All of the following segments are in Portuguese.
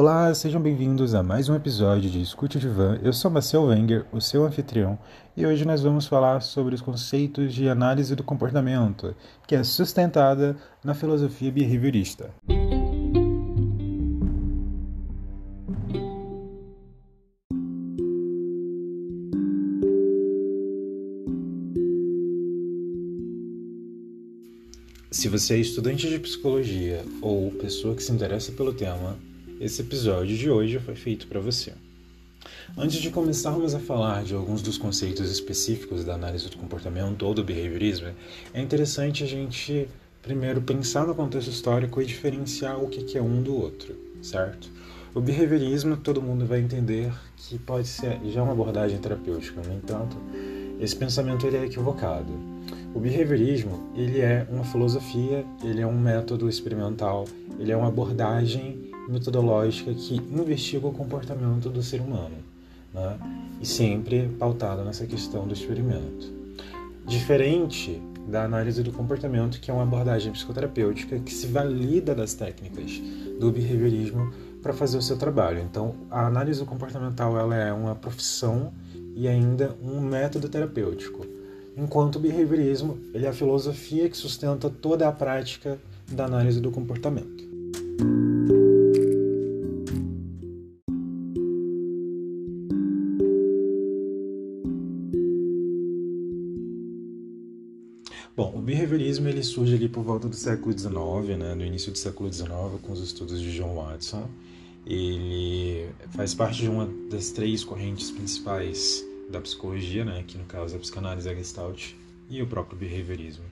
Olá, sejam bem-vindos a mais um episódio de Escute Van. Eu sou Marcel Wenger, o seu anfitrião, e hoje nós vamos falar sobre os conceitos de análise do comportamento, que é sustentada na filosofia behaviorista. Se você é estudante de psicologia ou pessoa que se interessa pelo tema, esse episódio de hoje foi feito para você. Antes de começarmos a falar de alguns dos conceitos específicos da análise do comportamento ou do behaviorismo, é interessante a gente primeiro pensar no contexto histórico e diferenciar o que é um do outro, certo? O behaviorismo todo mundo vai entender que pode ser já uma abordagem terapêutica, no entanto, esse pensamento ele é equivocado. O behaviorismo ele é uma filosofia, ele é um método experimental, ele é uma abordagem metodológica que investiga o comportamento do ser humano, né? e sempre pautada nessa questão do experimento. Diferente da análise do comportamento, que é uma abordagem psicoterapêutica que se valida das técnicas do behaviorismo para fazer o seu trabalho. Então, a análise comportamental ela é uma profissão e ainda um método terapêutico, enquanto o behaviorismo ele é a filosofia que sustenta toda a prática da análise do comportamento. Behaviorismo ele surge ali por volta do século XIX, né, no início do século XIX, com os estudos de John Watson. Ele faz parte de uma das três correntes principais da psicologia, né, que no caso é a psicanálise a Gestalt e o próprio behaviorismo.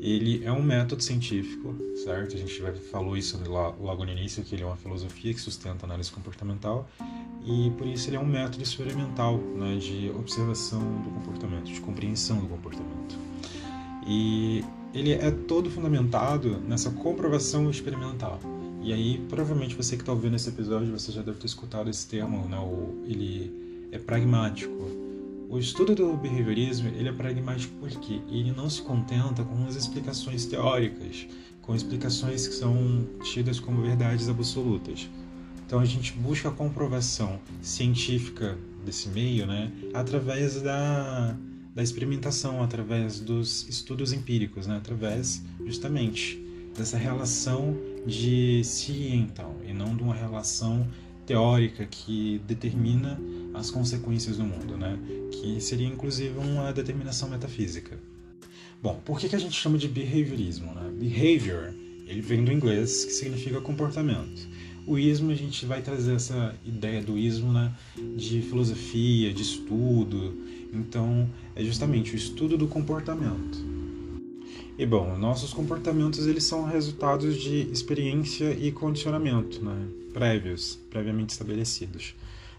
Ele é um método científico, certo? A gente já falou isso logo no início, que ele é uma filosofia que sustenta a análise comportamental e por isso ele é um método experimental né, de observação do comportamento, de compreensão do comportamento. E ele é todo fundamentado nessa comprovação experimental. E aí, provavelmente você que está ouvindo esse episódio, você já deve ter escutado esse termo, né? Ele é pragmático. O estudo do behaviorismo ele é pragmático porque ele não se contenta com as explicações teóricas, com explicações que são tidas como verdades absolutas. Então a gente busca a comprovação científica desse meio, né, através da da experimentação, através dos estudos empíricos, né? através justamente dessa relação de si e então, e não de uma relação teórica que determina as consequências do mundo, né? que seria inclusive uma determinação metafísica. Bom, por que, que a gente chama de behaviorismo? Né? Behavior, ele vem do inglês, que significa comportamento. O ismo, a gente vai trazer essa ideia do ismo né, de filosofia, de estudo. Então, é justamente o estudo do comportamento. E bom, nossos comportamentos eles são resultados de experiência e condicionamento, né, prévios, previamente estabelecidos.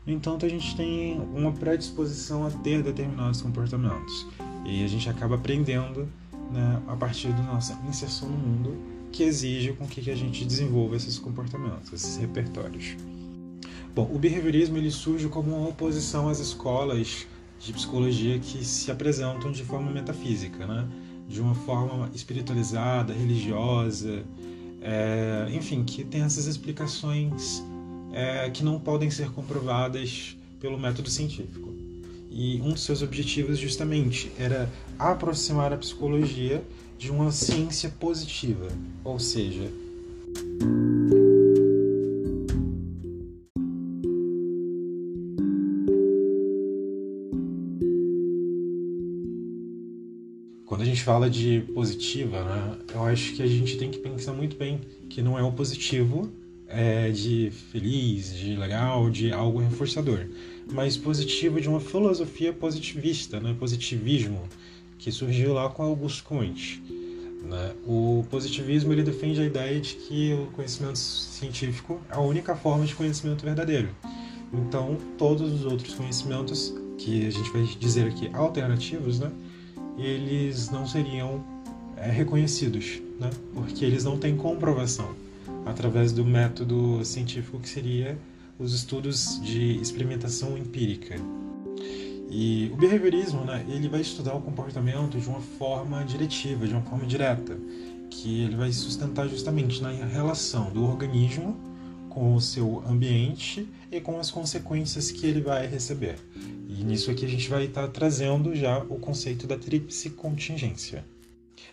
No entanto, a gente tem uma predisposição a ter determinados comportamentos e a gente acaba aprendendo né, a partir da nossa inserção no mundo que exige com que a gente desenvolva esses comportamentos, esses repertórios. Bom, o behaviorismo ele surge como uma oposição às escolas de psicologia que se apresentam de forma metafísica, né? de uma forma espiritualizada, religiosa, é, enfim, que tem essas explicações é, que não podem ser comprovadas pelo método científico. E um dos seus objetivos, justamente, era aproximar a psicologia de uma ciência positiva, ou seja, fala de positiva, né, eu acho que a gente tem que pensar muito bem que não é o positivo é, de feliz, de legal, de algo reforçador, mas positivo de uma filosofia positivista, né, positivismo, que surgiu lá com Augusto Comte. Né? O positivismo ele defende a ideia de que o conhecimento científico é a única forma de conhecimento verdadeiro. Então, todos os outros conhecimentos que a gente vai dizer aqui alternativos, né, eles não seriam é, reconhecidos, né, porque eles não têm comprovação através do método científico que seria os estudos de experimentação empírica. E o behaviorismo, né, ele vai estudar o comportamento de uma forma diretiva, de uma forma direta, que ele vai sustentar justamente na relação do organismo com o seu ambiente e com as consequências que ele vai receber. E nisso aqui a gente vai estar trazendo já o conceito da tríplice contingência.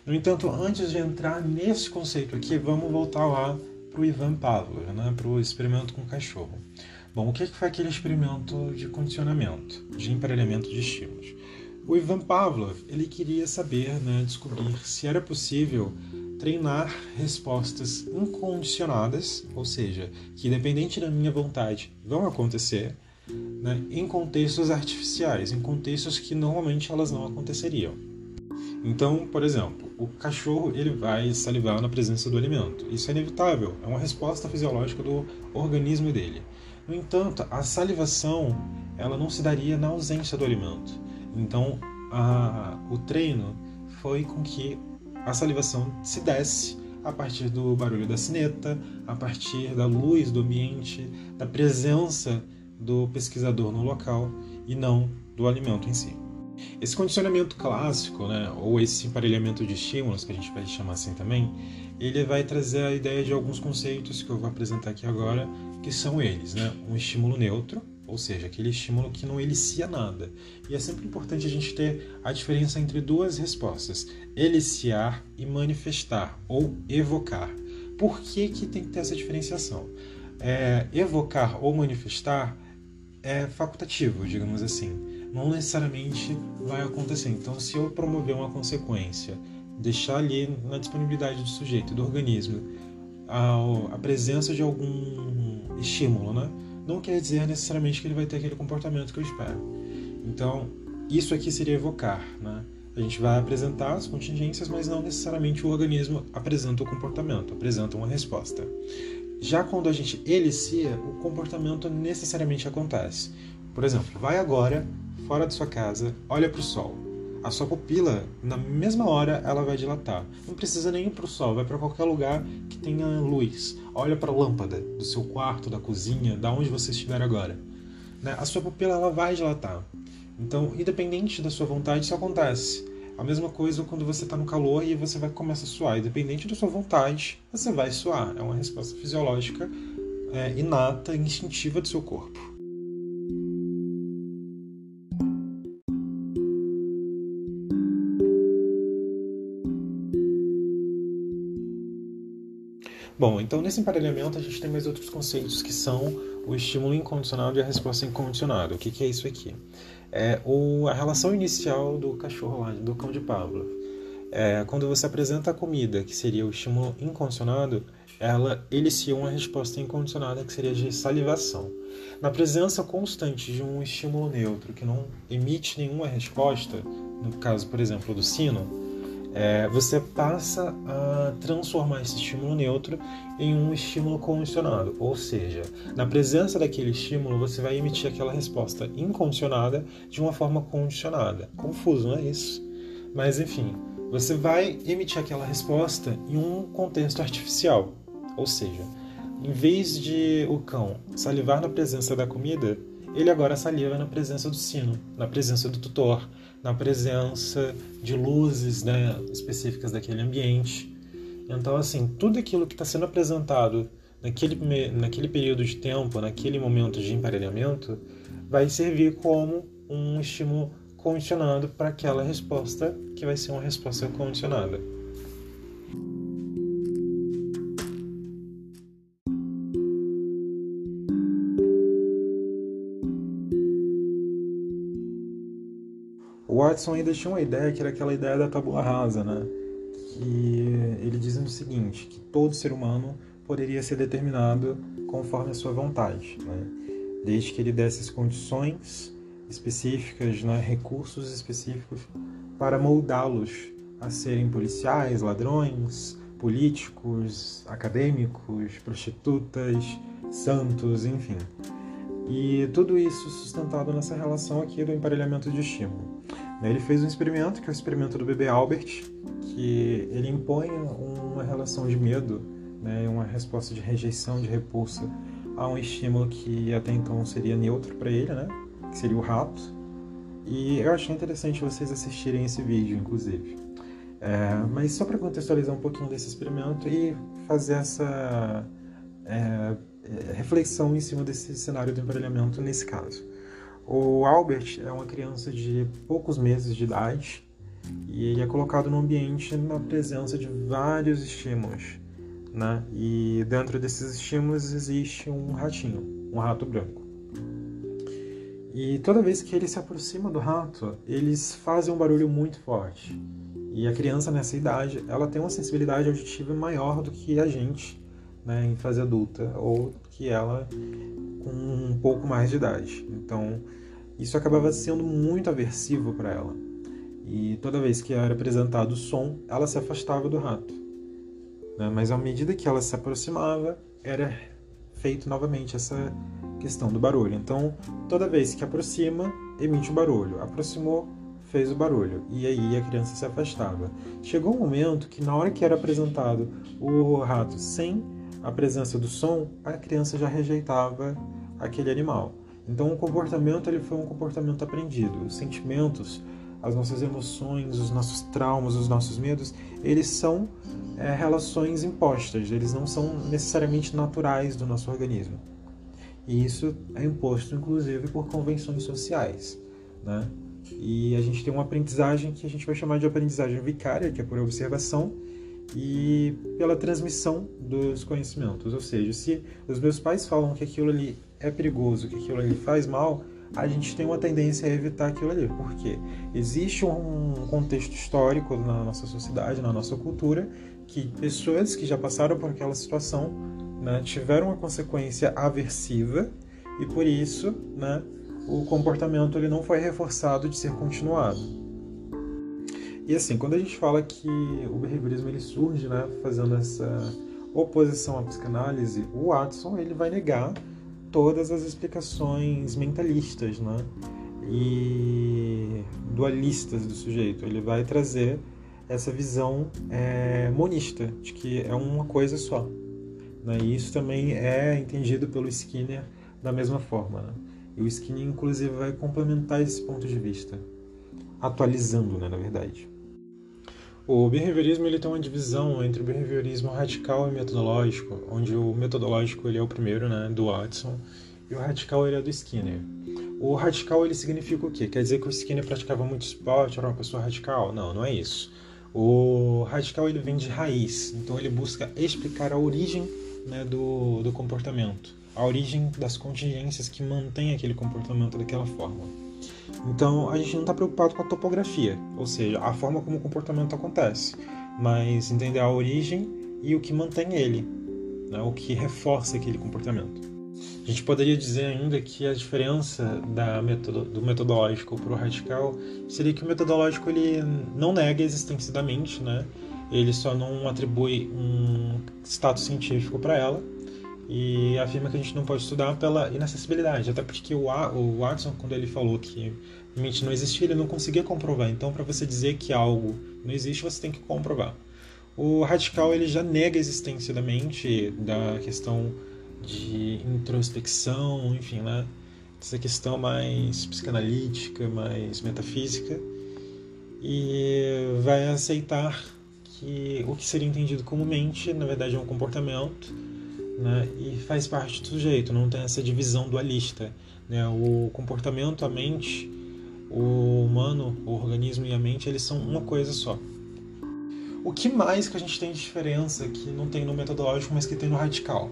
No entanto, antes de entrar nesse conceito aqui, vamos voltar lá para o Ivan Pavlov, né, para o experimento com o cachorro. Bom, o que foi aquele experimento de condicionamento, de emparelhamento de estímulos? O Ivan Pavlov ele queria saber, né, descobrir se era possível treinar respostas incondicionadas, ou seja, que independente da minha vontade vão acontecer, né, em contextos artificiais, em contextos que normalmente elas não aconteceriam. Então, por exemplo, o cachorro ele vai salivar na presença do alimento. Isso é inevitável, é uma resposta fisiológica do organismo dele. No entanto, a salivação ela não se daria na ausência do alimento. Então, a, o treino foi com que a salivação se desse a partir do barulho da sineta, a partir da luz do ambiente, da presença do pesquisador no local e não do alimento em si. Esse condicionamento clássico, né, ou esse emparelhamento de estímulos, que a gente vai chamar assim também, ele vai trazer a ideia de alguns conceitos que eu vou apresentar aqui agora, que são eles, né? Um estímulo neutro, ou seja, aquele estímulo que não elicia nada. E é sempre importante a gente ter a diferença entre duas respostas: eliciar e manifestar, ou evocar. Por que, que tem que ter essa diferenciação? É, evocar ou manifestar é facultativo, digamos assim. Não necessariamente vai acontecer. Então, se eu promover uma consequência, deixar ali na disponibilidade do sujeito, do organismo, a, a presença de algum estímulo, né? Não quer dizer necessariamente que ele vai ter aquele comportamento que eu espero. Então, isso aqui seria evocar, né? A gente vai apresentar as contingências, mas não necessariamente o organismo apresenta o comportamento, apresenta uma resposta. Já quando a gente elicia, o comportamento necessariamente acontece. Por exemplo, vai agora fora de sua casa, olha para o sol. A sua pupila, na mesma hora, ela vai dilatar. Não precisa nem ir para o sol, vai para qualquer lugar que tenha luz. Olha para a lâmpada do seu quarto, da cozinha, da onde você estiver agora. Né? A sua pupila ela vai dilatar. Então, independente da sua vontade, isso acontece. A mesma coisa quando você está no calor e você vai começar a suar. Independente da sua vontade, você vai suar. É uma resposta fisiológica é, inata, instintiva do seu corpo. Bom, então nesse emparelhamento a gente tem mais outros conceitos que são o estímulo incondicional e a resposta incondicionada. O que, que é isso aqui? É o, a relação inicial do cachorro lá, do cão de Pavlov. É, quando você apresenta a comida, que seria o estímulo incondicionado, ela elicia uma resposta incondicionada, que seria de salivação. Na presença constante de um estímulo neutro que não emite nenhuma resposta, no caso, por exemplo, do sino, é, você passa a transformar esse estímulo neutro em um estímulo condicionado, ou seja, na presença daquele estímulo você vai emitir aquela resposta incondicionada de uma forma condicionada. Confuso, não é isso? Mas enfim, você vai emitir aquela resposta em um contexto artificial, ou seja, em vez de o cão salivar na presença da comida, ele agora saliva na presença do sino, na presença do tutor, na presença de luzes né, específicas daquele ambiente. Então, assim, tudo aquilo que está sendo apresentado naquele, naquele período de tempo, naquele momento de emparelhamento, vai servir como um estímulo condicionado para aquela resposta que vai ser uma resposta condicionada. Watson ainda tinha uma ideia que era aquela ideia da tabula rasa, né? Que ele diz o seguinte, que todo ser humano poderia ser determinado conforme a sua vontade, né? Desde que ele desse as condições específicas, né? recursos específicos para moldá-los a serem policiais, ladrões, políticos, acadêmicos, prostitutas, santos, enfim. E tudo isso sustentado nessa relação aqui do emparelhamento de estímulo. Ele fez um experimento, que é o experimento do bebê Albert, que ele impõe uma relação de medo, né, uma resposta de rejeição, de repulsa a um estímulo que até então seria neutro para ele, né, que seria o rato. E eu achei interessante vocês assistirem esse vídeo, inclusive. É, mas só para contextualizar um pouquinho desse experimento e fazer essa é, é, reflexão em cima desse cenário do emparelhamento nesse caso. O Albert é uma criança de poucos meses de idade e ele é colocado no ambiente na presença de vários estímulos, né? E dentro desses estímulos existe um ratinho, um rato branco. E toda vez que ele se aproxima do rato, eles fazem um barulho muito forte. E a criança nessa idade, ela tem uma sensibilidade auditiva maior do que a gente, né, em fase adulta, ou que ela com um pouco mais de idade. Então, isso acabava sendo muito aversivo para ela. E toda vez que era apresentado o som, ela se afastava do rato. Né? Mas à medida que ela se aproximava, era feito novamente essa questão do barulho. Então, toda vez que aproxima, emite o barulho. Aproximou, fez o barulho. E aí a criança se afastava. Chegou um momento que, na hora que era apresentado o rato sem a presença do som, a criança já rejeitava aquele animal. Então, o comportamento ele foi um comportamento aprendido. Os sentimentos, as nossas emoções, os nossos traumas, os nossos medos, eles são é, relações impostas, eles não são necessariamente naturais do nosso organismo. E isso é imposto, inclusive, por convenções sociais. Né? E a gente tem uma aprendizagem que a gente vai chamar de aprendizagem vicária, que é por observação, e pela transmissão dos conhecimentos. Ou seja, se os meus pais falam que aquilo ali é perigoso, que aquilo ali faz mal, a gente tem uma tendência a evitar aquilo ali. Por quê? Existe um contexto histórico na nossa sociedade, na nossa cultura, que pessoas que já passaram por aquela situação né, tiveram uma consequência aversiva e por isso né, o comportamento ele não foi reforçado de ser continuado. E assim, quando a gente fala que o behaviorismo ele surge né, fazendo essa oposição à psicanálise, o Watson ele vai negar todas as explicações mentalistas né, e dualistas do sujeito. Ele vai trazer essa visão é, monista, de que é uma coisa só. Né? E isso também é entendido pelo Skinner da mesma forma. Né? E o Skinner, inclusive, vai complementar esse ponto de vista, atualizando, né, na verdade. O behaviorismo ele tem uma divisão entre o behaviorismo radical e metodológico, onde o metodológico ele é o primeiro, né, do Watson, e o radical ele é do Skinner. O radical ele significa o quê? Quer dizer que o Skinner praticava muito esporte, era uma pessoa radical? Não, não é isso. O radical ele vem de raiz, então ele busca explicar a origem né, do, do comportamento, a origem das contingências que mantém aquele comportamento daquela forma. Então a gente não está preocupado com a topografia, ou seja, a forma como o comportamento acontece, mas entender a origem e o que mantém ele, né, o que reforça aquele comportamento. A gente poderia dizer ainda que a diferença metodo, do metodológico para o radical seria que o metodológico ele não nega a existência da mente, né? ele só não atribui um status científico para ela e afirma que a gente não pode estudar pela inacessibilidade, até porque o, o Watson, quando ele falou que mente não existia, ele não conseguia comprovar. Então, para você dizer que algo não existe, você tem que comprovar. O radical ele já nega a existência da mente, da questão de introspecção, enfim, né? essa questão mais psicanalítica, mais metafísica, e vai aceitar que o que seria entendido como mente, na verdade, é um comportamento, né? e faz parte do sujeito, não tem essa divisão dualista. Né? O comportamento, a mente, o humano, o organismo e a mente, eles são uma coisa só. O que mais que a gente tem de diferença que não tem no metodológico, mas que tem no radical?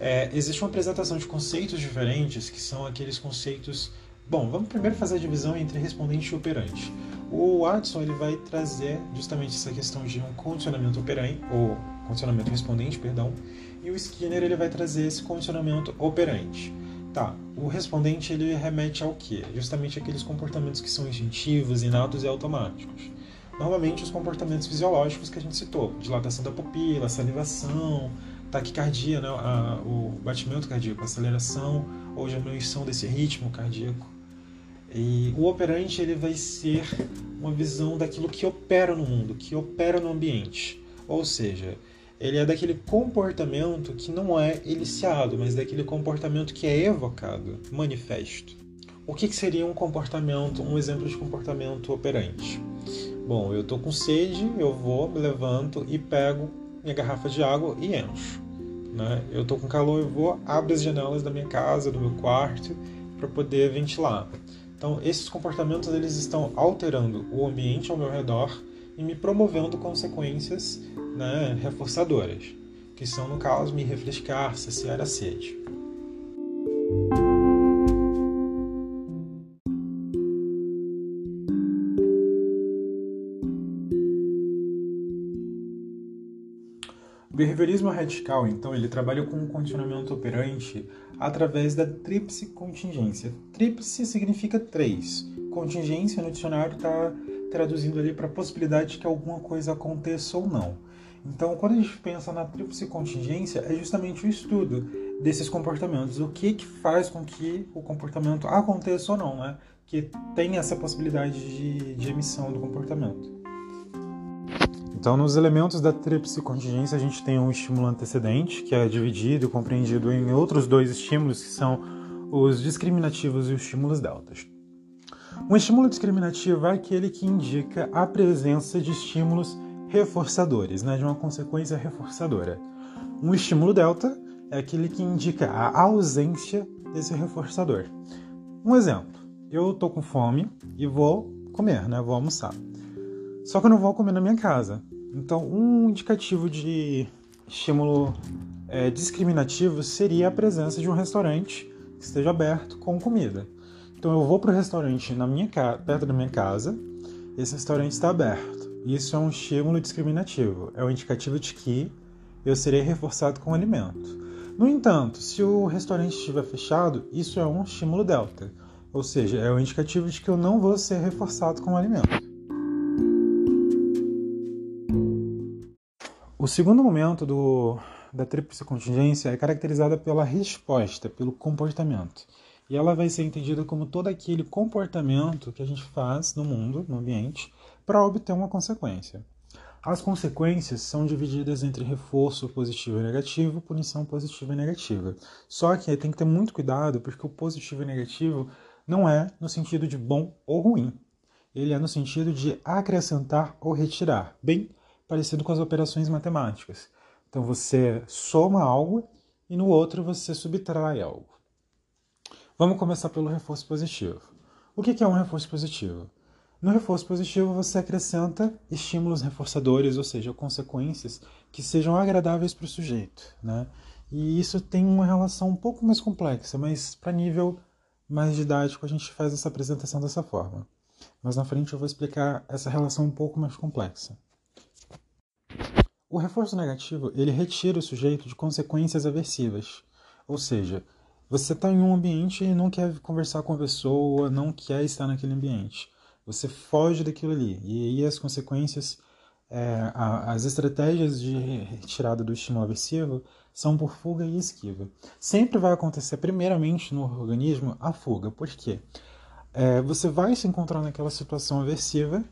É, existe uma apresentação de conceitos diferentes, que são aqueles conceitos. Bom, vamos primeiro fazer a divisão entre respondente e operante. O Watson ele vai trazer justamente essa questão de um condicionamento operante, ou condicionamento respondente, perdão, e o Skinner ele vai trazer esse condicionamento operante. Tá, o respondente ele remete ao quê? Justamente aqueles comportamentos que são instintivos, inatos e automáticos. Normalmente os comportamentos fisiológicos que a gente citou, dilatação da pupila, salivação, taquicardia, né, a, o batimento cardíaco, aceleração ou diminuição desse ritmo cardíaco. E o operante ele vai ser uma visão daquilo que opera no mundo, que opera no ambiente. Ou seja, ele é daquele comportamento que não é eliciado, mas daquele comportamento que é evocado, manifesto. O que, que seria um comportamento, um exemplo de comportamento operante? Bom, eu estou com sede, eu vou, me levanto e pego minha garrafa de água e encho. né? Eu tô com calor, eu vou abrir as janelas da minha casa, do meu quarto, para poder ventilar. Então, esses comportamentos eles estão alterando o ambiente ao meu redor e me promovendo consequências né, reforçadoras, que são, no caso, me refrescar, saciar a sede. behaviorismo radical, então, ele trabalha com um condicionamento operante através da tríplice contingência. Tríplice significa três. Contingência no dicionário está traduzindo ali para a possibilidade de que alguma coisa aconteça ou não. Então, quando a gente pensa na tríplice contingência, é justamente o estudo desses comportamentos. O que, que faz com que o comportamento aconteça ou não, né? Que tem essa possibilidade de, de emissão do comportamento. Então, nos elementos da tríplice contingência, a gente tem um estímulo antecedente, que é dividido e compreendido em outros dois estímulos, que são os discriminativos e os estímulos deltas. Um estímulo discriminativo é aquele que indica a presença de estímulos reforçadores, né, de uma consequência reforçadora. Um estímulo delta é aquele que indica a ausência desse reforçador. Um exemplo: eu estou com fome e vou comer, né, vou almoçar. Só que eu não vou comer na minha casa. Então, um indicativo de estímulo é, discriminativo seria a presença de um restaurante que esteja aberto com comida. Então, eu vou para o restaurante na minha perto da minha casa, esse restaurante está aberto. Isso é um estímulo discriminativo, é um indicativo de que eu serei reforçado com alimento. No entanto, se o restaurante estiver fechado, isso é um estímulo delta, ou seja, é um indicativo de que eu não vou ser reforçado com alimento. O segundo momento do, da tríplice contingência é caracterizada pela resposta, pelo comportamento. E ela vai ser entendida como todo aquele comportamento que a gente faz no mundo, no ambiente, para obter uma consequência. As consequências são divididas entre reforço positivo e negativo, punição positiva e negativa. Só que tem que ter muito cuidado, porque o positivo e negativo não é no sentido de bom ou ruim. Ele é no sentido de acrescentar ou retirar, bem parecido com as operações matemáticas. Então você soma algo e no outro você subtrai algo. Vamos começar pelo reforço positivo. O que é um reforço positivo? No reforço positivo, você acrescenta estímulos reforçadores, ou seja, consequências que sejam agradáveis para o sujeito. Né? E isso tem uma relação um pouco mais complexa, mas para nível mais didático a gente faz essa apresentação dessa forma. Mas na frente eu vou explicar essa relação um pouco mais complexa. O reforço negativo ele retira o sujeito de consequências aversivas, ou seja, você está em um ambiente e não quer conversar com a pessoa, não quer estar naquele ambiente. Você foge daquilo ali. E aí as consequências, é, as estratégias de retirada do estímulo aversivo são por fuga e esquiva. Sempre vai acontecer, primeiramente no organismo, a fuga. Por quê? É, você vai se encontrar naquela situação aversiva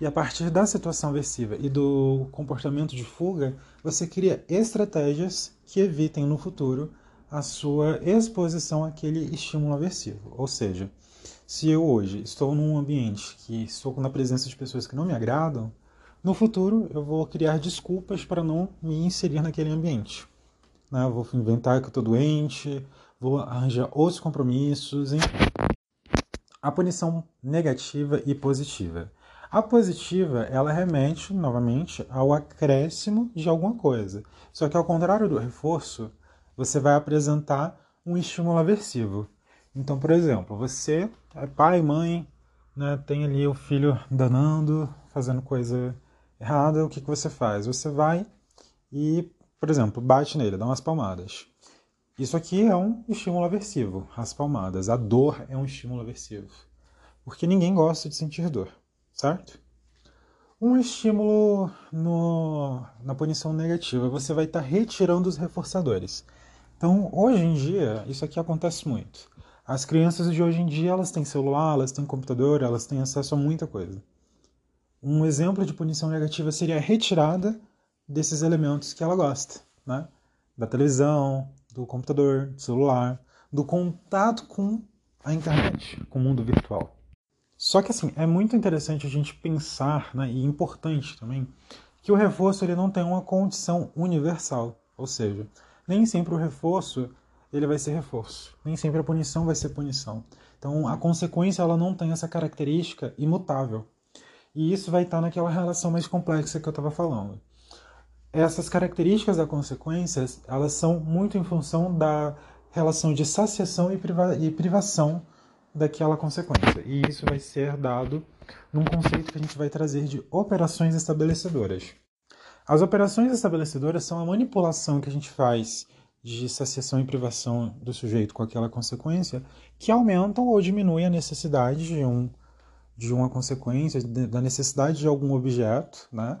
e a partir da situação aversiva e do comportamento de fuga, você cria estratégias que evitem no futuro a sua exposição àquele estímulo aversivo. Ou seja, se eu hoje estou num ambiente que estou na presença de pessoas que não me agradam, no futuro eu vou criar desculpas para não me inserir naquele ambiente. Né? Vou inventar que eu estou doente, vou arranjar outros compromissos. A punição negativa e positiva. A positiva, ela remete, novamente, ao acréscimo de alguma coisa. Só que, ao contrário do reforço, você vai apresentar um estímulo aversivo. Então, por exemplo, você é pai, mãe, né, tem ali o filho danando, fazendo coisa errada, o que, que você faz? Você vai e, por exemplo, bate nele, dá umas palmadas. Isso aqui é um estímulo aversivo, as palmadas. A dor é um estímulo aversivo. Porque ninguém gosta de sentir dor certo? Um estímulo no, na punição negativa, você vai estar tá retirando os reforçadores. Então, hoje em dia, isso aqui acontece muito. As crianças de hoje em dia, elas têm celular, elas têm computador, elas têm acesso a muita coisa. Um exemplo de punição negativa seria a retirada desses elementos que ela gosta, né? Da televisão, do computador, do celular, do contato com a internet, com o mundo virtual. Só que assim, é muito interessante a gente pensar, né, e importante também, que o reforço ele não tem uma condição universal. Ou seja, nem sempre o reforço ele vai ser reforço, nem sempre a punição vai ser punição. Então a consequência ela não tem essa característica imutável. E isso vai estar naquela relação mais complexa que eu estava falando. Essas características da consequência, elas são muito em função da relação de saciação e, priva e privação daquela consequência. E isso vai ser dado num conceito que a gente vai trazer de operações estabelecedoras. As operações estabelecedoras são a manipulação que a gente faz de saciação e privação do sujeito com aquela consequência que aumentam ou diminuem a necessidade de, um, de uma consequência, da necessidade de algum objeto, né?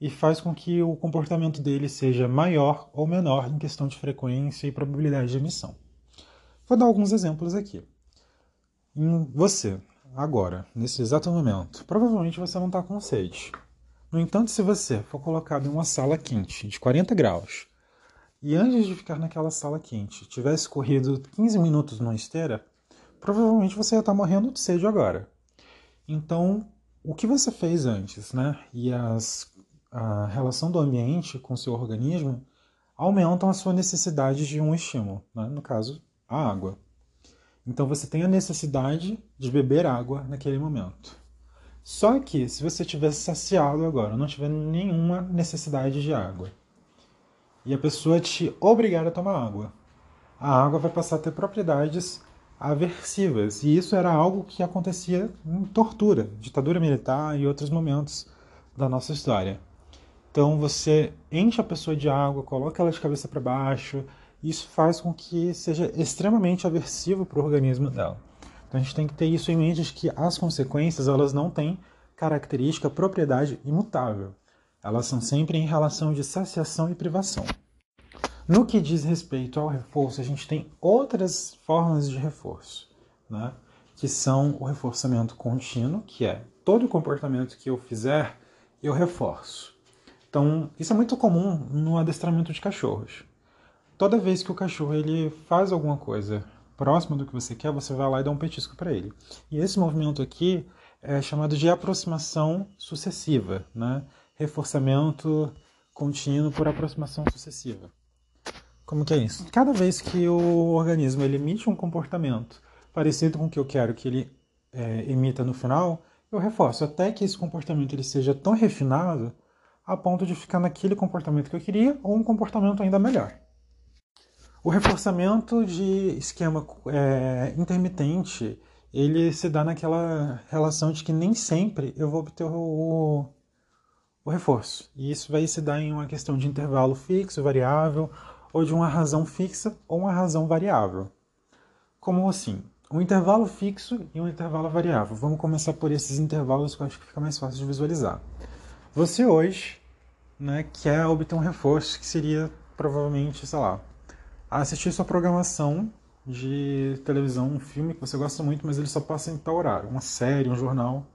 e faz com que o comportamento dele seja maior ou menor em questão de frequência e probabilidade de emissão. Vou dar alguns exemplos aqui. Em você, agora, nesse exato momento, provavelmente você não está com sede. No entanto, se você for colocado em uma sala quente de 40 graus e antes de ficar naquela sala quente tivesse corrido 15 minutos numa esteira, provavelmente você ia estar morrendo de sede agora. Então, o que você fez antes, né? E as, a relação do ambiente com seu organismo aumentam a sua necessidade de um estímulo, né? no caso, a água. Então você tem a necessidade de beber água naquele momento. Só que se você tivesse saciado agora, não tiver nenhuma necessidade de água, e a pessoa te obrigar a tomar água, a água vai passar a ter propriedades aversivas. E isso era algo que acontecia em tortura, ditadura militar e outros momentos da nossa história. Então você enche a pessoa de água, coloca ela de cabeça para baixo, isso faz com que seja extremamente aversivo para o organismo dela. Então a gente tem que ter isso em mente de que as consequências elas não têm característica, propriedade imutável. Elas são sempre em relação de saciação e privação. No que diz respeito ao reforço, a gente tem outras formas de reforço, né? que são o reforçamento contínuo, que é todo comportamento que eu fizer, eu reforço. Então, isso é muito comum no adestramento de cachorros. Toda vez que o cachorro ele faz alguma coisa próximo do que você quer, você vai lá e dá um petisco para ele. E esse movimento aqui é chamado de aproximação sucessiva, né? reforçamento contínuo por aproximação sucessiva. Como que é isso? Cada vez que o organismo ele emite um comportamento parecido com o que eu quero que ele é, emita no final, eu reforço até que esse comportamento ele seja tão refinado a ponto de ficar naquele comportamento que eu queria ou um comportamento ainda melhor. O reforçamento de esquema é, intermitente ele se dá naquela relação de que nem sempre eu vou obter o, o reforço. E isso vai se dar em uma questão de intervalo fixo, variável, ou de uma razão fixa ou uma razão variável. Como assim? Um intervalo fixo e um intervalo variável. Vamos começar por esses intervalos que eu acho que fica mais fácil de visualizar. Você hoje né, quer obter um reforço que seria provavelmente, sei lá, assistir sua programação de televisão, um filme que você gosta muito, mas ele só passa em tal horário, uma série, um jornal.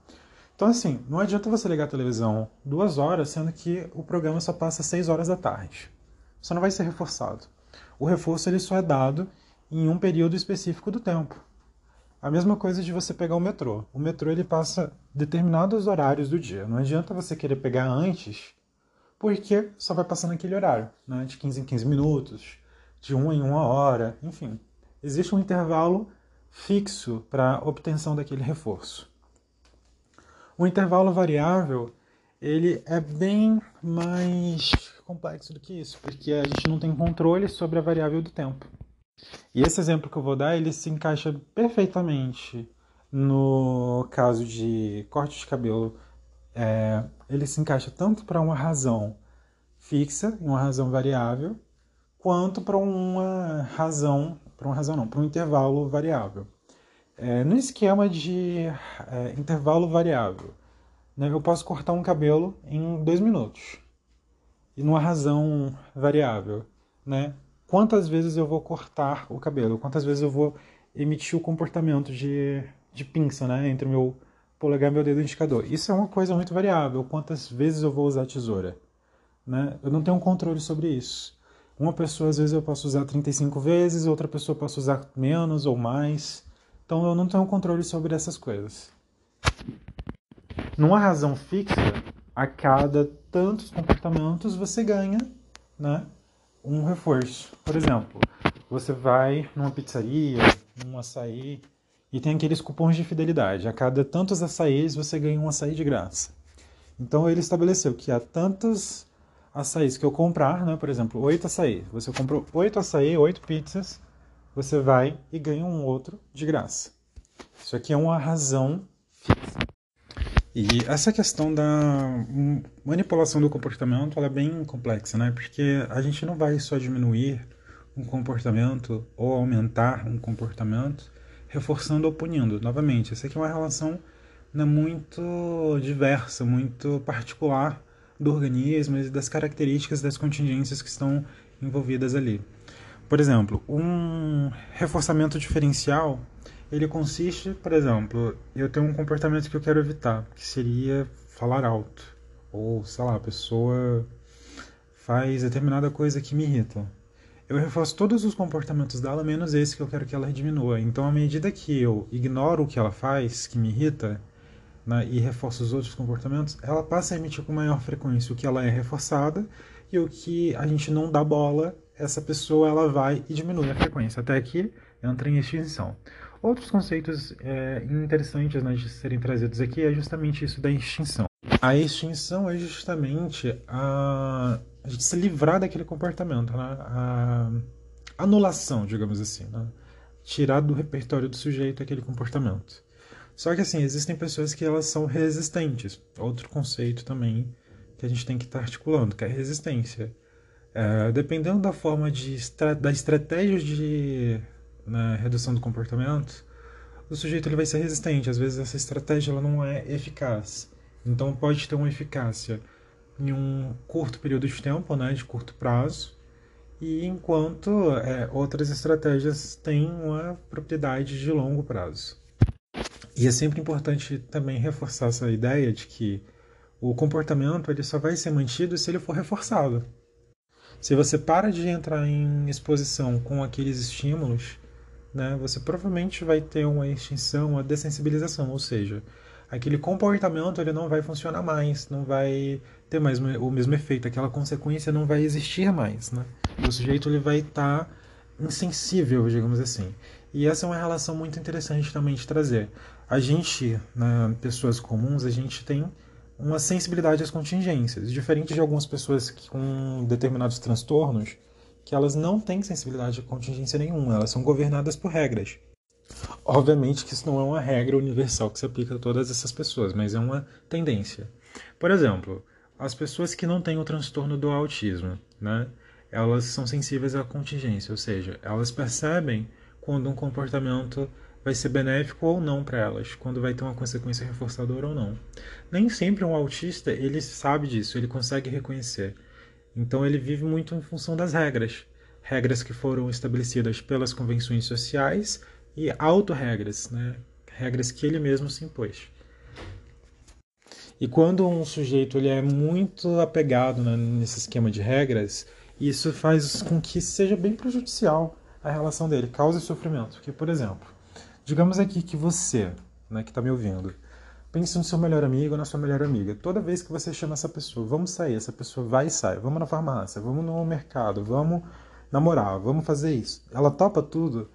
Então, assim, não adianta você ligar a televisão duas horas, sendo que o programa só passa seis horas da tarde. Você não vai ser reforçado. O reforço ele só é dado em um período específico do tempo. A mesma coisa de você pegar o metrô. O metrô ele passa determinados horários do dia. Não adianta você querer pegar antes, porque só vai passar naquele horário, né? de 15 em 15 minutos, de uma em uma hora, enfim. Existe um intervalo fixo para obtenção daquele reforço. O intervalo variável ele é bem mais complexo do que isso, porque a gente não tem controle sobre a variável do tempo. E esse exemplo que eu vou dar, ele se encaixa perfeitamente no caso de corte de cabelo. É, ele se encaixa tanto para uma razão fixa, uma razão variável, quanto para uma razão, para uma razão não, para um intervalo variável. É, no esquema de é, intervalo variável, né, eu posso cortar um cabelo em dois minutos. E numa razão variável, né? Quantas vezes eu vou cortar o cabelo? Quantas vezes eu vou emitir o comportamento de, de pinça, né? Entre o meu polegar e meu dedo indicador. Isso é uma coisa muito variável. Quantas vezes eu vou usar a tesoura? Né? Eu não tenho controle sobre isso. Uma pessoa, às vezes, eu posso usar 35 vezes, outra pessoa posso usar menos ou mais. Então eu não tenho controle sobre essas coisas. Numa razão fixa, a cada tantos comportamentos você ganha, né? um reforço. Por exemplo, você vai numa pizzaria, num açaí, e tem aqueles cupons de fidelidade. A cada tantos açaís você ganha um açaí de graça. Então ele estabeleceu que há tantos açaís que eu comprar, né, por exemplo, oito açaí. Você comprou oito açaí, oito pizzas, você vai e ganha um outro de graça. Isso aqui é uma razão fixa. E essa questão da manipulação do comportamento é bem complexa, né? Porque a gente não vai só diminuir um comportamento ou aumentar um comportamento reforçando ou punindo. Novamente, essa aqui é uma relação né, muito diversa, muito particular do organismo e das características das contingências que estão envolvidas ali. Por exemplo, um reforçamento diferencial, ele consiste, por exemplo, eu tenho um comportamento que eu quero evitar, que seria falar alto, ou sei lá, a pessoa faz determinada coisa que me irrita. Eu reforço todos os comportamentos dela, menos esse que eu quero que ela diminua. Então, à medida que eu ignoro o que ela faz, que me irrita, né, e reforço os outros comportamentos, ela passa a emitir com maior frequência o que ela é reforçada e o que a gente não dá bola, essa pessoa ela vai e diminui a frequência, até que entra em extinção. Outros conceitos é, interessantes né, de serem trazidos aqui é justamente isso da extinção. A extinção é justamente a, a gente se livrar daquele comportamento, né? a anulação, digamos assim, né? tirar do repertório do sujeito aquele comportamento. Só que assim, existem pessoas que elas são resistentes. Outro conceito também que a gente tem que estar articulando, que é resistência. É, dependendo da forma de da estratégia de né, redução do comportamento, o sujeito ele vai ser resistente. Às vezes essa estratégia ela não é eficaz. Então pode ter uma eficácia em um curto período de tempo, né, de curto prazo, e enquanto é, outras estratégias têm uma propriedade de longo prazo. E é sempre importante também reforçar essa ideia de que o comportamento ele só vai ser mantido se ele for reforçado. Se você para de entrar em exposição com aqueles estímulos, né, você provavelmente vai ter uma extinção, uma dessensibilização, ou seja, aquele comportamento ele não vai funcionar mais, não vai ter mais o mesmo efeito, aquela consequência não vai existir mais, né? O sujeito ele vai estar tá insensível, digamos assim. E essa é uma relação muito interessante também de trazer. A gente, né, pessoas comuns, a gente tem uma sensibilidade às contingências, diferente de algumas pessoas com determinados transtornos, que elas não têm sensibilidade à contingência nenhuma, elas são governadas por regras. Obviamente que isso não é uma regra universal que se aplica a todas essas pessoas, mas é uma tendência. Por exemplo, as pessoas que não têm o transtorno do autismo, né? Elas são sensíveis à contingência, ou seja, elas percebem quando um comportamento vai ser benéfico ou não para elas, quando vai ter uma consequência reforçadora ou não. Nem sempre um autista ele sabe disso, ele consegue reconhecer. Então ele vive muito em função das regras, regras que foram estabelecidas pelas convenções sociais e autorregras, né? regras que ele mesmo se impôs. E quando um sujeito ele é muito apegado né, nesse esquema de regras, isso faz com que seja bem prejudicial a relação dele, cause sofrimento. Porque, por exemplo, digamos aqui que você, né, que está me ouvindo, pense no seu melhor amigo ou na sua melhor amiga. Toda vez que você chama essa pessoa, vamos sair, essa pessoa vai e sai. Vamos na farmácia, vamos no mercado, vamos namorar, vamos fazer isso. Ela topa tudo.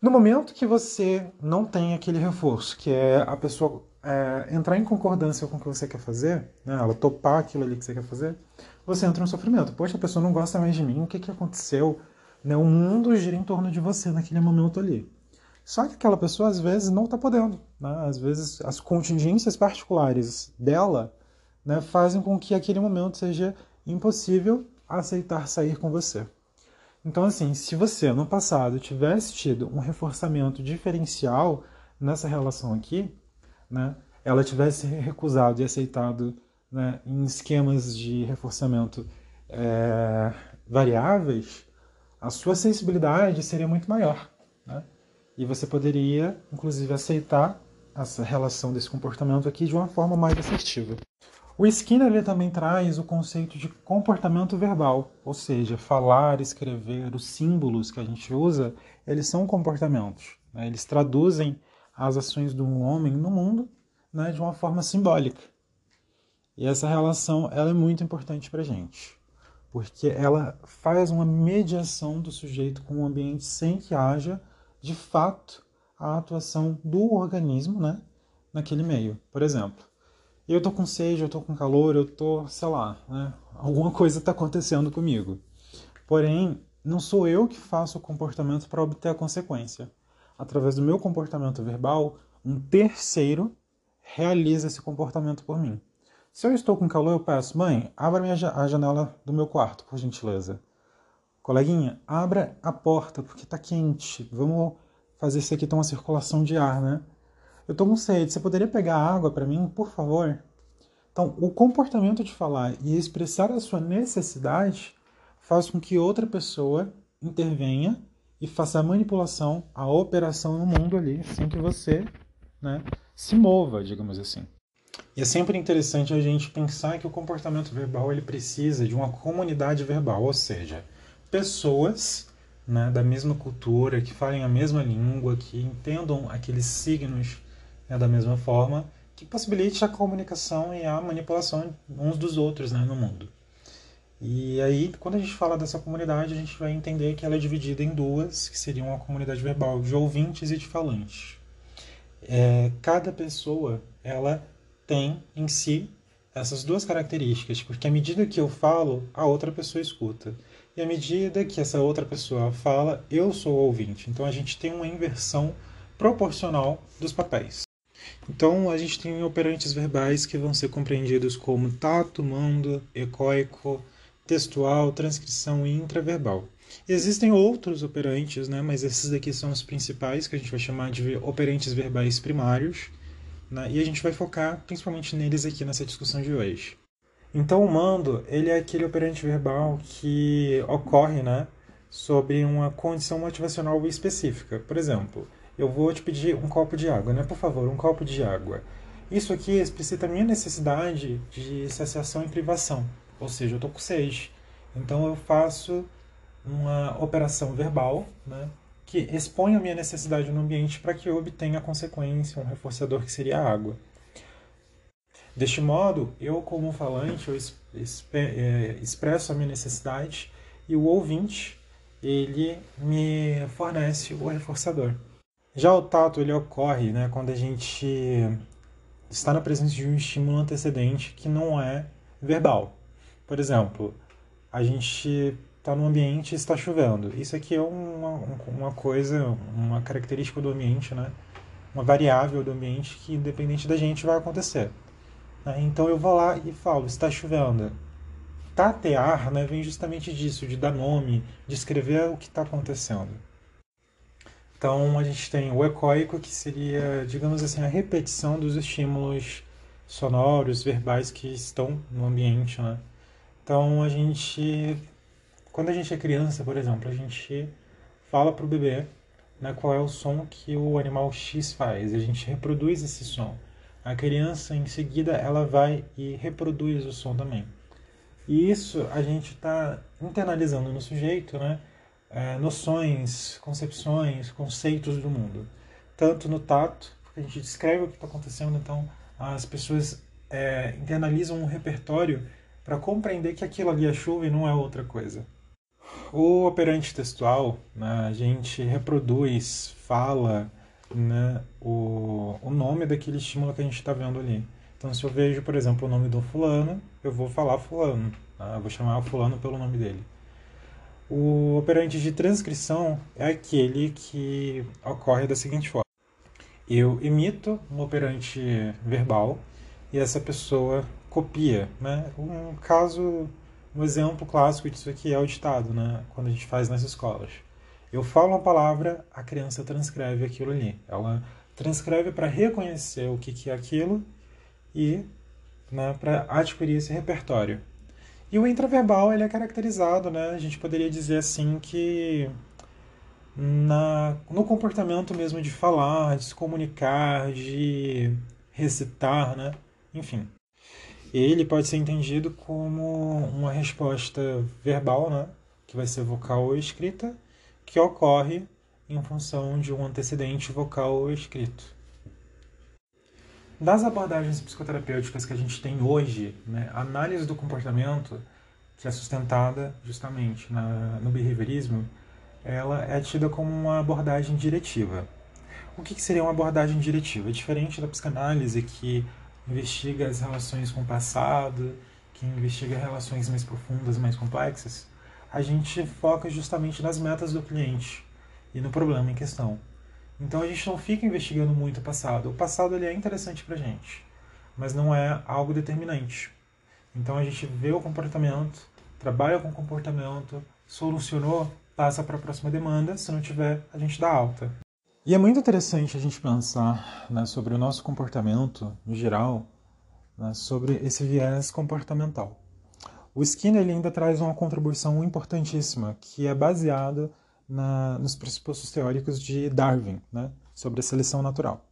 No momento que você não tem aquele reforço, que é a pessoa é, entrar em concordância com o que você quer fazer, né, ela topar aquilo ali que você quer fazer, você entra no sofrimento. Poxa, a pessoa não gosta mais de mim, o que, que aconteceu? Né, o mundo gira em torno de você naquele momento ali. Só que aquela pessoa às vezes não está podendo. Né? Às vezes as contingências particulares dela né, fazem com que aquele momento seja impossível aceitar sair com você. Então, assim, se você no passado tivesse tido um reforçamento diferencial nessa relação aqui, né, ela tivesse recusado e aceitado né, em esquemas de reforçamento é, variáveis, a sua sensibilidade seria muito maior. Né? E você poderia, inclusive, aceitar essa relação desse comportamento aqui de uma forma mais assertiva. O Skinner ele também traz o conceito de comportamento verbal, ou seja, falar, escrever, os símbolos que a gente usa, eles são comportamentos. Né? Eles traduzem as ações do homem no mundo né, de uma forma simbólica. E essa relação ela é muito importante para a gente. porque ela faz uma mediação do sujeito com o ambiente sem que haja, de fato, a atuação do organismo né, naquele meio. Por exemplo, eu estou com sede, eu estou com calor, eu estou, sei lá, né, alguma coisa está acontecendo comigo. Porém, não sou eu que faço o comportamento para obter a consequência. Através do meu comportamento verbal, um terceiro realiza esse comportamento por mim. Se eu estou com calor, eu peço, mãe, abra a janela do meu quarto, por gentileza. Coleguinha, abra a porta, porque está quente. Vamos fazer isso aqui ter uma circulação de ar, né? Eu estou com sede, você poderia pegar água para mim, por favor? Então, o comportamento de falar e expressar a sua necessidade faz com que outra pessoa intervenha e faça a manipulação, a operação no mundo ali, sem que você né, se mova, digamos assim. E é sempre interessante a gente pensar que o comportamento verbal ele precisa de uma comunidade verbal, ou seja, pessoas né, da mesma cultura, que falem a mesma língua, que entendam aqueles signos né, da mesma forma, que possibilite a comunicação e a manipulação uns dos outros né, no mundo. E aí, quando a gente fala dessa comunidade, a gente vai entender que ela é dividida em duas, que seriam a comunidade verbal de ouvintes e de falantes. É, cada pessoa, ela tem em si essas duas características, porque à medida que eu falo, a outra pessoa escuta. E à medida que essa outra pessoa fala, eu sou o ouvinte. Então a gente tem uma inversão proporcional dos papéis. Então a gente tem operantes verbais que vão ser compreendidos como tato, mando, ecoico, textual, transcrição e intraverbal. Existem outros operantes, né, mas esses daqui são os principais, que a gente vai chamar de operantes verbais primários, né, e a gente vai focar principalmente neles aqui nessa discussão de hoje. Então, o mando ele é aquele operante verbal que ocorre né, sobre uma condição motivacional específica. Por exemplo, eu vou te pedir um copo de água, né? Por favor, um copo de água. Isso aqui explicita a minha necessidade de saciação e privação. Ou seja, eu estou com sede. Então eu faço uma operação verbal né, que expõe a minha necessidade no ambiente para que eu obtenha a consequência, um reforçador que seria a água. Deste modo, eu como falante, eu é, expresso a minha necessidade e o ouvinte, ele me fornece o reforçador. Já o tato, ele ocorre né, quando a gente está na presença de um estímulo antecedente que não é verbal. Por exemplo, a gente está no ambiente e está chovendo. Isso aqui é uma, uma coisa, uma característica do ambiente, né? uma variável do ambiente que, independente da gente, vai acontecer. Né? Então eu vou lá e falo, está chovendo. Tatear né, vem justamente disso, de dar nome, de escrever o que está acontecendo. Então a gente tem o ecoico, que seria, digamos assim, a repetição dos estímulos sonoros, verbais que estão no ambiente. Né? Então a gente, quando a gente é criança, por exemplo, a gente fala para o bebê né, qual é o som que o animal X faz, a gente reproduz esse som. A criança em seguida ela vai e reproduz o som também. E isso a gente está internalizando no sujeito, né? É, noções, concepções, conceitos do mundo. Tanto no tato, porque a gente descreve o que está acontecendo, então as pessoas é, internalizam um repertório para compreender que aquilo ali é chuva e não é outra coisa. O operante textual, né, a gente reproduz, fala né, o, o nome daquele estímulo que a gente está vendo ali. Então, se eu vejo, por exemplo, o nome do fulano, eu vou falar fulano, né, eu vou chamar o fulano pelo nome dele. O operante de transcrição é aquele que ocorre da seguinte forma: eu emito um operante verbal e essa pessoa copia, né? Um caso, um exemplo clássico disso aqui é o ditado, né? Quando a gente faz nas escolas. Eu falo uma palavra, a criança transcreve aquilo ali. Ela transcreve para reconhecer o que, que é aquilo e né, para adquirir esse repertório. E o intraverbal ele é caracterizado, né? A gente poderia dizer assim que na, no comportamento mesmo de falar, de se comunicar, de recitar, né? Enfim, ele pode ser entendido como uma resposta verbal, né, que vai ser vocal ou escrita, que ocorre em função de um antecedente vocal ou escrito. Das abordagens psicoterapêuticas que a gente tem hoje, né, a análise do comportamento que é sustentada justamente na, no behaviorismo, ela é tida como uma abordagem diretiva. O que, que seria uma abordagem diretiva? Diferente da psicanálise, que investiga as relações com o passado, que investiga relações mais profundas, mais complexas, a gente foca justamente nas metas do cliente e no problema em questão. Então a gente não fica investigando muito o passado. O passado ele é interessante para gente, mas não é algo determinante. Então a gente vê o comportamento, trabalha com o comportamento, solucionou, passa para a próxima demanda. Se não tiver, a gente dá alta. E é muito interessante a gente pensar né, sobre o nosso comportamento no geral, né, sobre esse viés comportamental. O Skinner ele ainda traz uma contribuição importantíssima, que é baseada na, nos pressupostos teóricos de Darwin, né, sobre a seleção natural.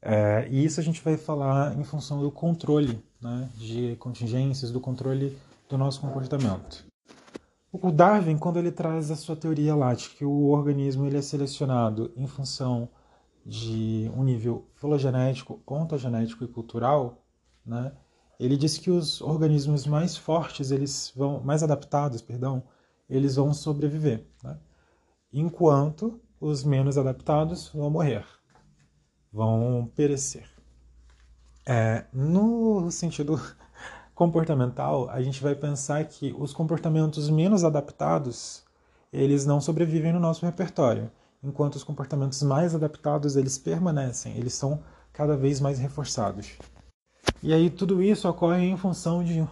É, e isso a gente vai falar em função do controle né, de contingências, do controle do nosso comportamento. O Darwin, quando ele traz a sua teoria lá de que o organismo ele é selecionado em função de um nível filogenético, ontogenético e cultural, né, ele diz que os organismos mais fortes, eles vão, mais adaptados, perdão, eles vão sobreviver, né, enquanto os menos adaptados vão morrer, vão perecer. É, no sentido comportamental, a gente vai pensar que os comportamentos menos adaptados, eles não sobrevivem no nosso repertório, enquanto os comportamentos mais adaptados, eles permanecem, eles são cada vez mais reforçados. E aí tudo isso ocorre em função de,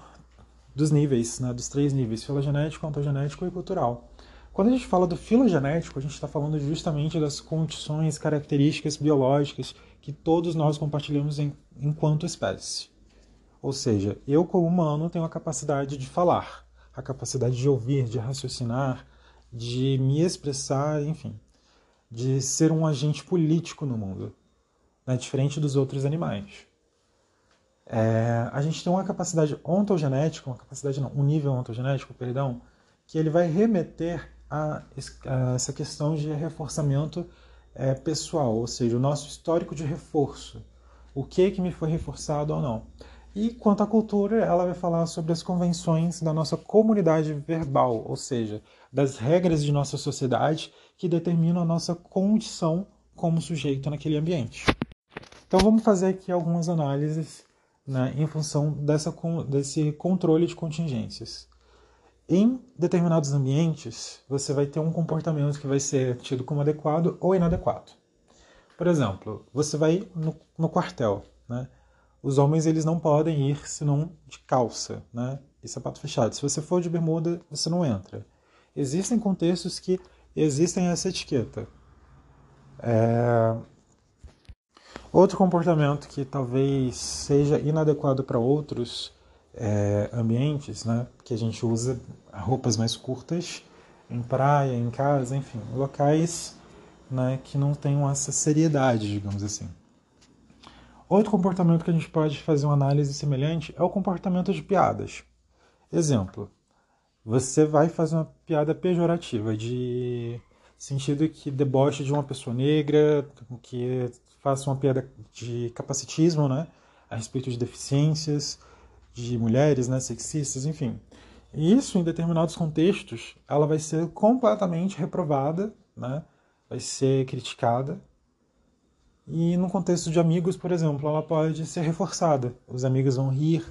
dos níveis, né, dos três níveis, filogenético, ontogenético e cultural. Quando a gente fala do filogenético, a gente está falando justamente das condições, características biológicas que todos nós compartilhamos em, enquanto espécie. Ou seja, eu como humano tenho a capacidade de falar, a capacidade de ouvir, de raciocinar, de me expressar, enfim, de ser um agente político no mundo, né? diferente dos outros animais. É, a gente tem uma capacidade ontogenética, uma capacidade não, um nível ontogenético, perdão, que ele vai remeter a, a essa questão de reforçamento é, pessoal, ou seja, o nosso histórico de reforço, o que que me foi reforçado ou não. E quanto à cultura, ela vai falar sobre as convenções da nossa comunidade verbal, ou seja, das regras de nossa sociedade que determinam a nossa condição como sujeito naquele ambiente. Então vamos fazer aqui algumas análises né, em função dessa, desse controle de contingências. Em determinados ambientes, você vai ter um comportamento que vai ser tido como adequado ou inadequado. Por exemplo, você vai no, no quartel, né? os homens eles não podem ir senão de calça, né? E sapato fechado. Se você for de bermuda, você não entra. Existem contextos que existem essa etiqueta. É... Outro comportamento que talvez seja inadequado para outros é, ambientes, né? Que a gente usa roupas mais curtas em praia, em casa, enfim, locais né, que não tenham essa seriedade, digamos assim. Outro comportamento que a gente pode fazer uma análise semelhante é o comportamento de piadas. Exemplo, você vai fazer uma piada pejorativa, de sentido que deboche de uma pessoa negra, que faça uma piada de capacitismo, né, a respeito de deficiências, de mulheres, né, sexistas, enfim. Isso, em determinados contextos, ela vai ser completamente reprovada, né, vai ser criticada e no contexto de amigos, por exemplo, ela pode ser reforçada. Os amigos vão rir,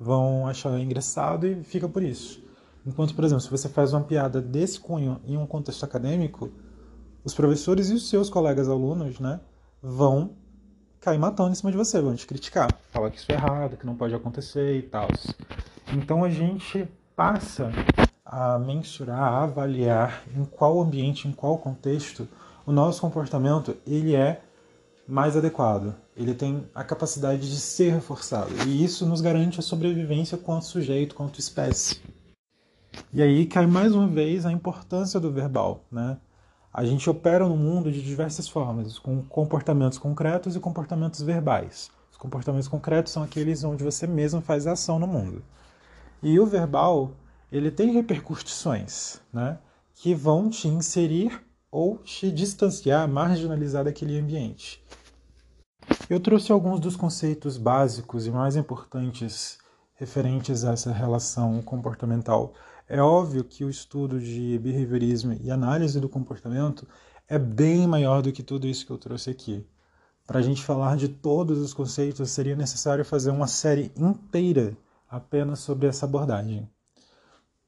vão achar engraçado e fica por isso. Enquanto, por exemplo, se você faz uma piada desse cunho em um contexto acadêmico, os professores e os seus colegas alunos, né, vão cair matando em cima de você, vão te criticar, falar que isso é errado, que não pode acontecer e tal. Então a gente passa a mensurar, a avaliar em qual ambiente, em qual contexto o nosso comportamento ele é mais adequado. Ele tem a capacidade de ser reforçado. E isso nos garante a sobrevivência quanto sujeito, quanto espécie. E aí cai mais uma vez a importância do verbal. Né? A gente opera no mundo de diversas formas, com comportamentos concretos e comportamentos verbais. Os comportamentos concretos são aqueles onde você mesmo faz ação no mundo. E o verbal, ele tem repercussões, né? que vão te inserir ou te distanciar, marginalizar daquele ambiente. Eu trouxe alguns dos conceitos básicos e mais importantes referentes a essa relação comportamental. É óbvio que o estudo de behaviorismo e análise do comportamento é bem maior do que tudo isso que eu trouxe aqui. Para a gente falar de todos os conceitos, seria necessário fazer uma série inteira apenas sobre essa abordagem.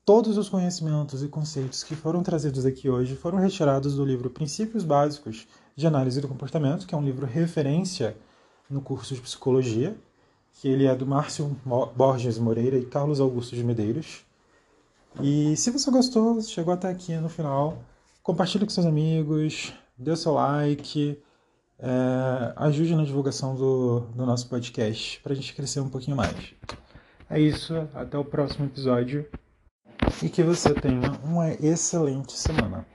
Todos os conhecimentos e conceitos que foram trazidos aqui hoje foram retirados do livro Princípios Básicos de Análise do Comportamento, que é um livro referência no curso de Psicologia, que ele é do Márcio Borges Moreira e Carlos Augusto de Medeiros. E se você gostou, chegou até aqui no final, compartilhe com seus amigos, dê seu like, é, ajude na divulgação do, do nosso podcast para a gente crescer um pouquinho mais. É isso, até o próximo episódio e que você tenha uma excelente semana.